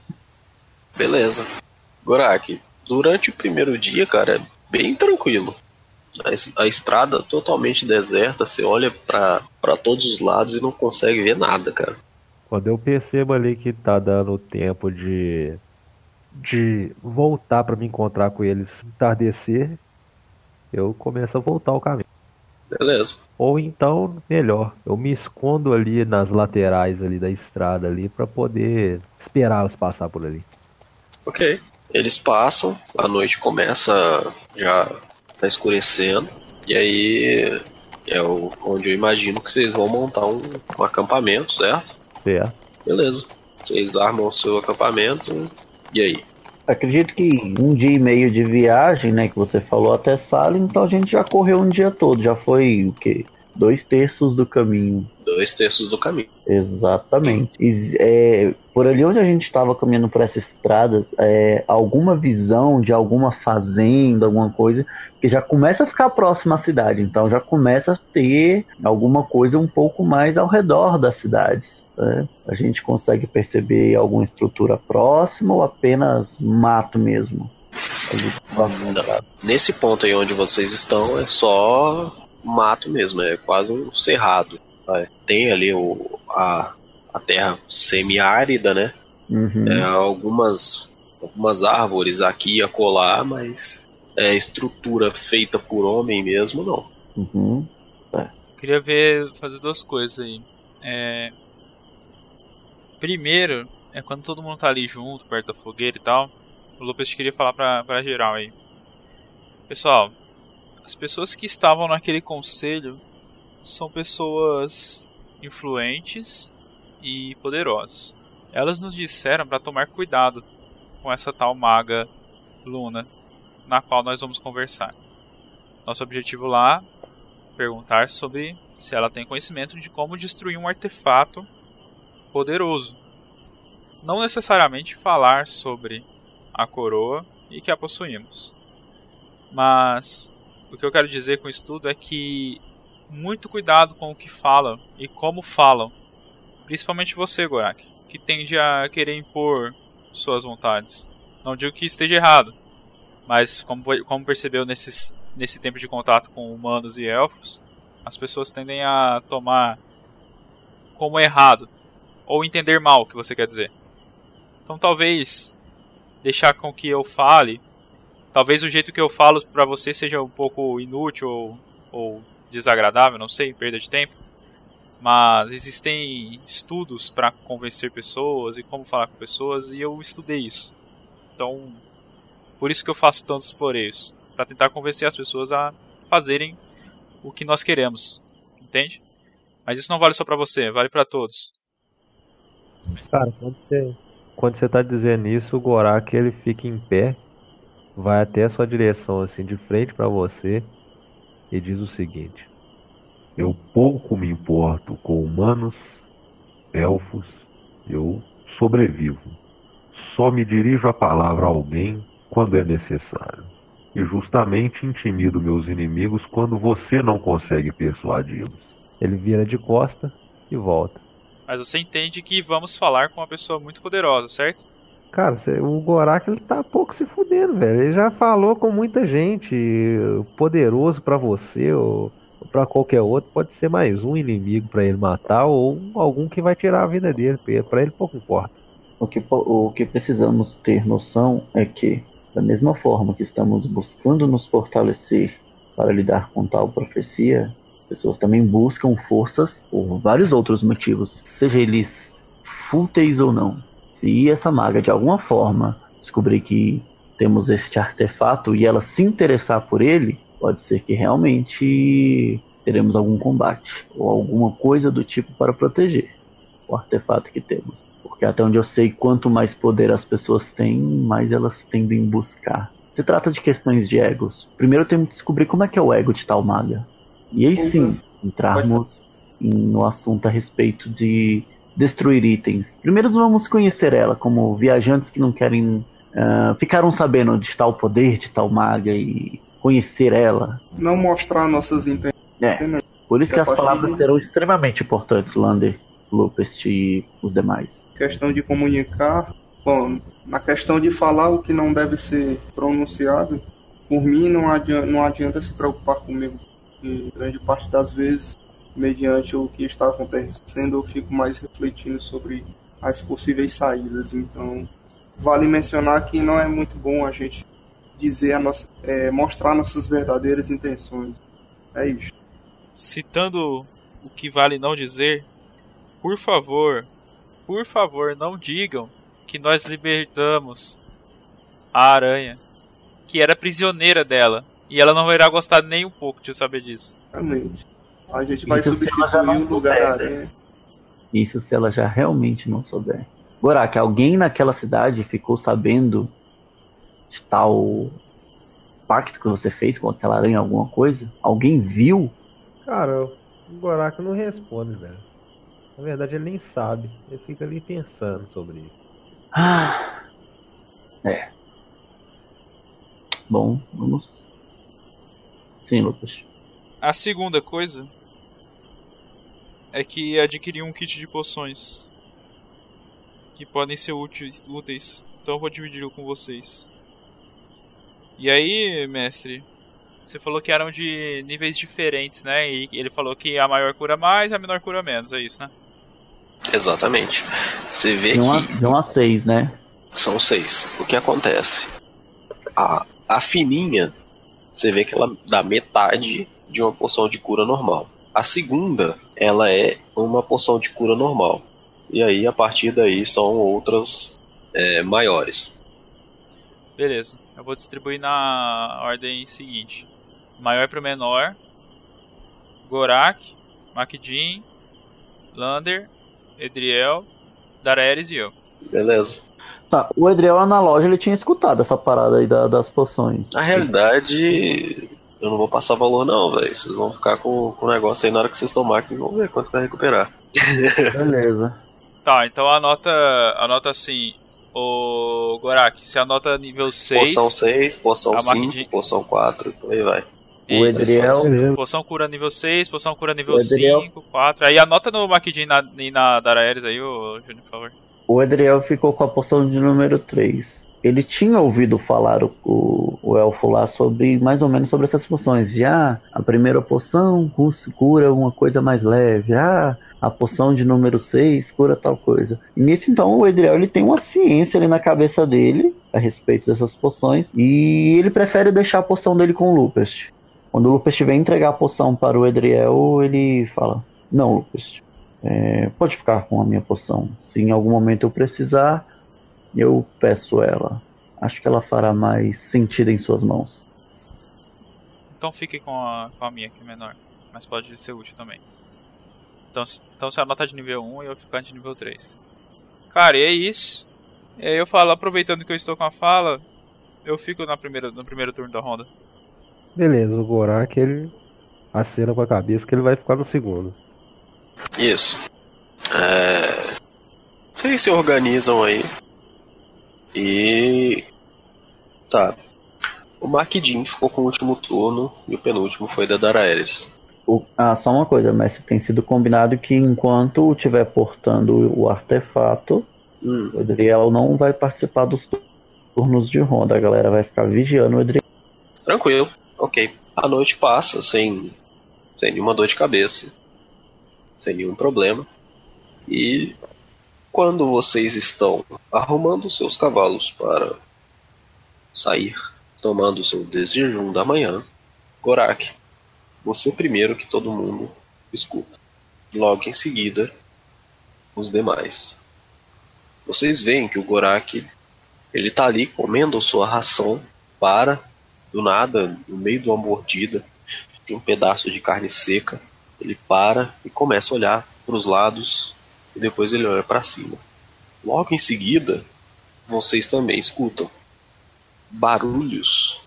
Beleza. Gorak, durante o primeiro dia, cara, é bem tranquilo. A, a estrada totalmente deserta, você olha pra todos os lados e não consegue ver nada, cara. Quando eu percebo ali que tá dando tempo de de voltar pra me encontrar com eles entardecer, eu começo a voltar o caminho. Beleza. Ou então, melhor, eu me escondo ali nas laterais ali da estrada ali para poder esperá-los passar por ali. Ok. Eles passam, a noite começa, já tá escurecendo, e aí é o, onde eu imagino que vocês vão montar um, um acampamento, certo? Certo. Beleza. Vocês armam o seu acampamento, e aí? Acredito que um dia e meio de viagem, né, que você falou até Salles, então a gente já correu um dia todo, já foi o quê? Dois terços do caminho. Dois terços do caminho. Exatamente. E, é, por ali onde a gente estava caminhando por essa estrada, é, alguma visão de alguma fazenda, alguma coisa, que já começa a ficar próxima à cidade, então já começa a ter alguma coisa um pouco mais ao redor das cidades. Né? A gente consegue perceber alguma estrutura próxima ou apenas mato mesmo? Nesse ponto aí onde vocês estão é só mato mesmo, é quase um cerrado. tá? Tem ali o, a, a terra semiárida, né? Uhum. É, algumas, algumas árvores aqui e acolá, mas é estrutura feita por homem mesmo, não. Uhum. Queria ver, fazer duas coisas aí. É, Primeiro, é quando todo mundo tá ali junto, perto da fogueira e tal. O Lucas queria falar pra, pra geral aí. Pessoal, as pessoas que estavam naquele conselho são pessoas influentes e poderosas. Elas nos disseram para tomar cuidado com essa tal maga Luna, na qual nós vamos conversar. Nosso objetivo lá perguntar sobre se ela tem conhecimento de como destruir um artefato poderoso. Não necessariamente falar sobre a coroa e que a possuímos. Mas o que eu quero dizer com isso tudo é que muito cuidado com o que falam e como falam. Principalmente você, Gorak, que tende a querer impor suas vontades. Não digo que esteja errado, mas como, como percebeu nesses, nesse tempo de contato com humanos e elfos, as pessoas tendem a tomar como errado ou entender mal o que você quer dizer. Então talvez deixar com que eu fale, talvez o jeito que eu falo para você seja um pouco inútil ou, ou desagradável, não sei, perda de tempo. Mas existem estudos para convencer pessoas e como falar com pessoas e eu estudei isso. Então, por isso que eu faço tantos floreios, para tentar convencer as pessoas a fazerem o que nós queremos, entende? Mas isso não vale só para você, vale para todos. Cara, quando você, quando você tá dizendo isso, o Gorak ele fica em pé, vai até a sua direção, assim, de frente para você, e diz o seguinte: Eu pouco me importo com humanos, elfos, eu sobrevivo. Só me dirijo a palavra a alguém quando é necessário. E justamente intimido meus inimigos quando você não consegue persuadi-los. Ele vira de costa e volta. Mas você entende que vamos falar com uma pessoa muito poderosa, certo? Cara, o Gorak ele tá pouco se fudendo, velho. Ele já falou com muita gente. Poderoso para você ou para qualquer outro. Pode ser mais um inimigo para ele matar ou algum que vai tirar a vida dele. Para ele pouco importa. O que, o que precisamos ter noção é que, da mesma forma que estamos buscando nos fortalecer para lidar com tal profecia, pessoas também buscam forças por vários outros motivos, seja eles fúteis ou não. Se essa maga de alguma forma descobrir que temos este artefato e ela se interessar por ele, pode ser que realmente teremos algum combate ou alguma coisa do tipo para proteger o artefato que temos. Porque até onde eu sei, quanto mais poder as pessoas têm, mais elas tendem a buscar. Se trata de questões de egos. Primeiro temos que descobrir como é que é o ego de tal maga. E aí sim, entrarmos no assunto a respeito de destruir itens. Primeiro vamos conhecer ela como viajantes que não querem. Uh, ficaram sabendo de tal poder, de tal maga e conhecer ela. Não mostrar nossas intenções. É. Né? Por isso que as palavras de... serão extremamente importantes, Lander, Lupest e os demais. Questão de comunicar. Bom, na questão de falar o que não deve ser pronunciado, por mim não adianta, não adianta se preocupar comigo e grande parte das vezes, mediante o que está acontecendo, eu fico mais refletindo sobre as possíveis saídas. Então, vale mencionar que não é muito bom a gente dizer a nossa, é, mostrar nossas verdadeiras intenções. É isso. Citando o que vale não dizer, por favor, por favor, não digam que nós libertamos a aranha, que era prisioneira dela. E ela não irá gostar nem um pouco de saber disso. Exatamente. A gente vai Isso substituir o lugar da aranha. Isso se ela já realmente não souber. Gorak, alguém naquela cidade ficou sabendo de tal pacto que você fez com aquela aranha, alguma coisa? Alguém viu? Cara, o Gorak não responde, velho. Na verdade, ele nem sabe. Ele fica ali pensando sobre isso. Ah. É. Bom, vamos Sim, Lucas. A segunda coisa é que adquiri um kit de poções que podem ser úteis, úteis. Então eu vou dividir com vocês. E aí, mestre, você falou que eram de níveis diferentes, né? E ele falou que a maior cura mais e a menor cura menos, é isso, né? Exatamente. Você vê de um que. De 1 a 6, né? São seis. O que acontece? A, a fininha você vê que ela dá metade de uma poção de cura normal. A segunda, ela é uma poção de cura normal. E aí, a partir daí, são outras é, maiores. Beleza. Eu vou distribuir na ordem seguinte: maior para o menor, Gorak, Makdin, Lander, Edriel, Dareres e eu. Beleza. Tá, o Edriel na loja ele tinha escutado essa parada aí da, das poções. Na realidade, Eu não vou passar valor não, velho. Vocês vão ficar com, com o negócio aí na hora que vocês tomarem que vão ver quanto vai recuperar. Beleza. Tá, então anota, anota assim. O Gorak, você anota nível 6. Poção 6, poção A 5, Maquidin- poção 4, e por aí vai. O. Edriel. Poção cura nível 6, poção cura nível O Edriel- 5, 4. Aí anota no Maquidin na, e na Daraeris aí, ô Júnior, por favor. O Edriel ficou com a poção de número 3. Ele tinha ouvido falar o, o, o elfo lá sobre mais ou menos sobre essas poções. Já a primeira poção cu- cura uma coisa mais leve. Ah, a poção de número 6 cura tal coisa. E nisso então o Edriel ele tem uma ciência ali na cabeça dele a respeito dessas poções. E ele prefere deixar a poção dele com o Lupest. Quando o Lupest vem entregar a poção para o Edriel, ele fala: Não, Lupest. É, pode ficar com a minha poção. Se em algum momento eu precisar, eu peço ela. Acho que ela fará mais sentido em suas mãos. Então fique com a, com a minha, que é menor. Mas pode ser útil também. Então, se- então você anota de nível 1 e eu ficar de nível 3. Cara, e é isso. E aí eu falo, aproveitando que eu estou com a fala, eu fico na primeira, no primeiro turno da ronda. Beleza, o Gorak ele acena com a cabeça que ele vai ficar no segundo. Isso. É... Vocês se organizam aí. E. Tá. O Marquidin ficou com o último turno e o penúltimo foi da Daraeris. Ah, só uma coisa, mestre. Tem sido combinado que enquanto estiver portando o artefato, Hum, o Edriel não vai participar dos turnos de ronda. A galera vai ficar vigiando o Edriel. tranquilo, ok. A noite passa sem, sem nenhuma dor de cabeça, sem nenhum problema. E quando vocês estão arrumando seus cavalos para sair, tomando seu desjejum da manhã, Gorak, você primeiro que todo mundo escuta. Logo em seguida, os demais. Vocês veem que o Gorak ele tá ali comendo sua ração para do nada, no meio de uma mordida, tem um pedaço de carne seca. Ele para e começa a olhar para os lados e depois ele olha para cima. Logo em seguida, vocês também escutam barulhos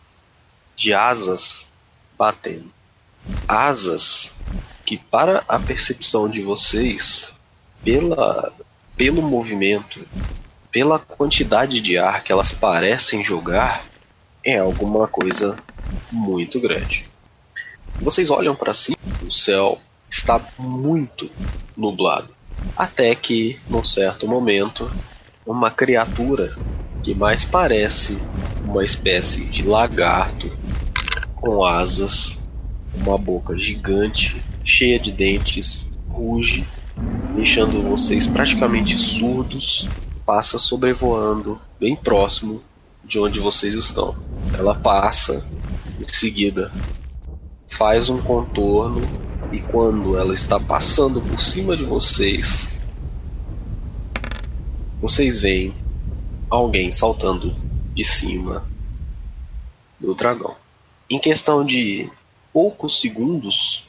de asas batendo. Asas que, para a percepção de vocês, pela, pelo movimento, pela quantidade de ar que elas parecem jogar, é alguma coisa muito grande. Vocês olham para cima, o céu está muito nublado. Até que, num certo momento, uma criatura que mais parece uma espécie de lagarto com asas, uma boca gigante, cheia de dentes, ruge, deixando vocês praticamente surdos, passa sobrevoando bem próximo de onde vocês estão. Ela passa, em seguida faz um contorno e quando ela está passando por cima de vocês, vocês veem alguém saltando de cima do dragão. Em questão de poucos segundos,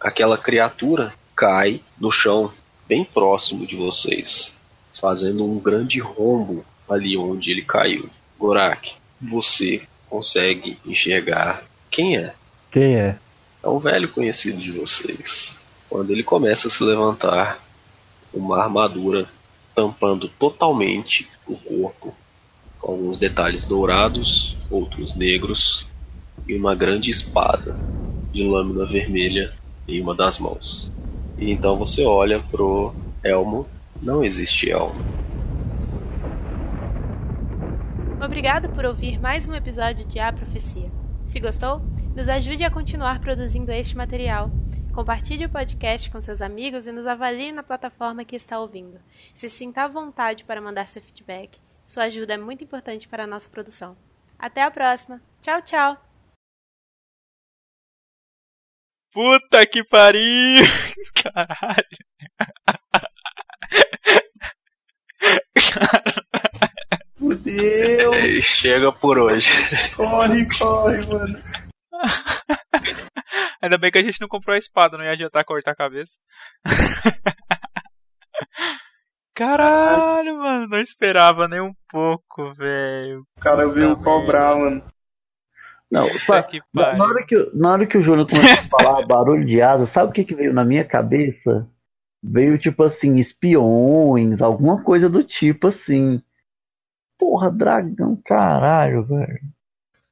aquela criatura cai no chão bem próximo de vocês, fazendo um grande rombo ali onde ele caiu. Gorak, você consegue enxergar quem é? Quem é? É um velho conhecido de vocês. Quando ele começa a se levantar, uma armadura tampando totalmente o corpo, com alguns detalhes dourados, outros negros, e uma grande espada de lâmina vermelha em uma das mãos. E então você olha pro elmo, não existe elmo. Obrigado por ouvir mais um episódio de A Profecia. Se gostou, nos ajude a continuar produzindo este material. Compartilhe o podcast com seus amigos e nos avalie na plataforma que está ouvindo. Se sinta à vontade para mandar seu feedback. Sua ajuda é muito importante para a nossa produção. Até a próxima. Tchau, tchau! Puta que pariu! Caralho. Fudeu! E chega por hoje. Corre, corre, mano. Ainda bem que a gente não comprou a espada, não ia adiantar cortar a cabeça. Caralho, mano, não esperava nem um pouco, velho. O cara veio cobrar, mano. Não, sa- que na, na hora que, na hora que o Júnior começou a falar barulho de asa, sabe o que, que veio na minha cabeça? Veio tipo assim, espiões, alguma coisa do tipo assim. Porra, dragão, caralho, velho.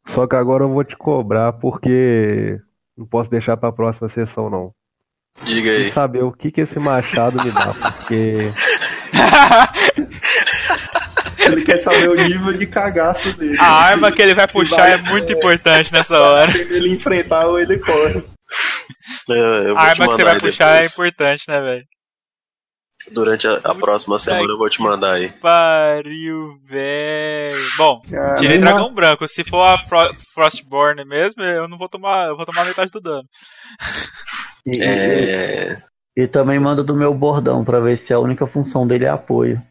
Só que agora eu vou te cobrar porque não posso deixar pra próxima sessão, não. Diga E aí. saber o que que esse machado me dá, porque Ele quer saber o nível de cagaço dele. A arma que ele vai puxar vai- é muito importante nessa hora. Ele enfrentar ou ele corre. É, eu vou A arma que você vai puxar é importante, né, velho? Durante a, a próxima semana eu vou te mandar aí. Pariu, velho. Bom, Cara, tirei dragão branco. Se for a Fro Frostborn mesmo, eu não vou tomar. Eu vou tomar metade do dano. E, É. e- e também manda do meu bordão pra ver se a única função dele é apoio.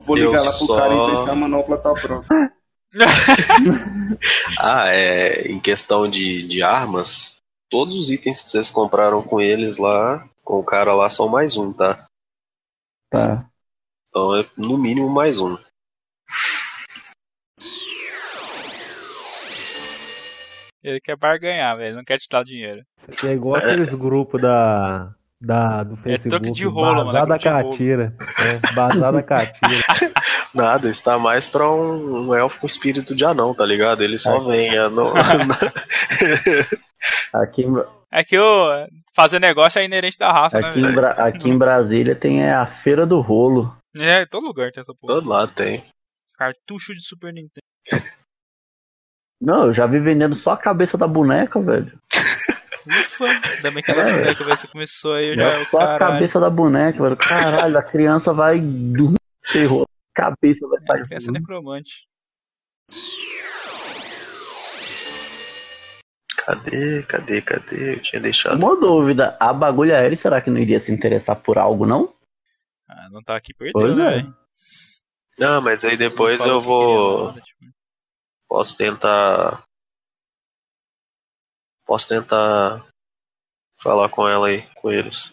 Vou ligar Eu lá pro só- cara e ver se a manopla tá pronta. Ah, é. Em questão de, de armas, todos os itens que vocês compraram com eles lá, com o cara lá, são mais um, tá? Tá. Então é no mínimo mais um. Ele quer barganhar, velho. Não quer te dar dinheiro. isso aqui é igual aqueles grupos da, da, do Facebook. troco de rolo, mano, é da catira. É, bazar da catira. Nada, está mais pra um, um elfo com espírito de anão, tá ligado? Ele só Ai. vem. é, não- Aqui, É que o fazer negócio é inerente da raça, aqui, né, em velho? Bra- aqui em Brasília tem a Feira do Rolo. É, em todo lugar tem essa porra. Todo lado tem. Cartucho de Super Nintendo. Não, eu já vi vendendo só a cabeça da boneca, velho. Ufa, ainda bem que era É. velho. Você começou aí, eu já é o só a cabeça da boneca, velho. Caralho, a criança vai dormir. Terror. Cabeça vai É, estar criança necromante. Cadê, cadê, cadê? Eu tinha deixado. Uma dúvida, a bagulha aérea será que não iria se interessar por algo, não? Ah, não tá aqui perdendo, né, é. velho? Não, mas aí depois eu vou. nada, tipo. Posso tentar. Posso tentar falar com ela aí, com eles.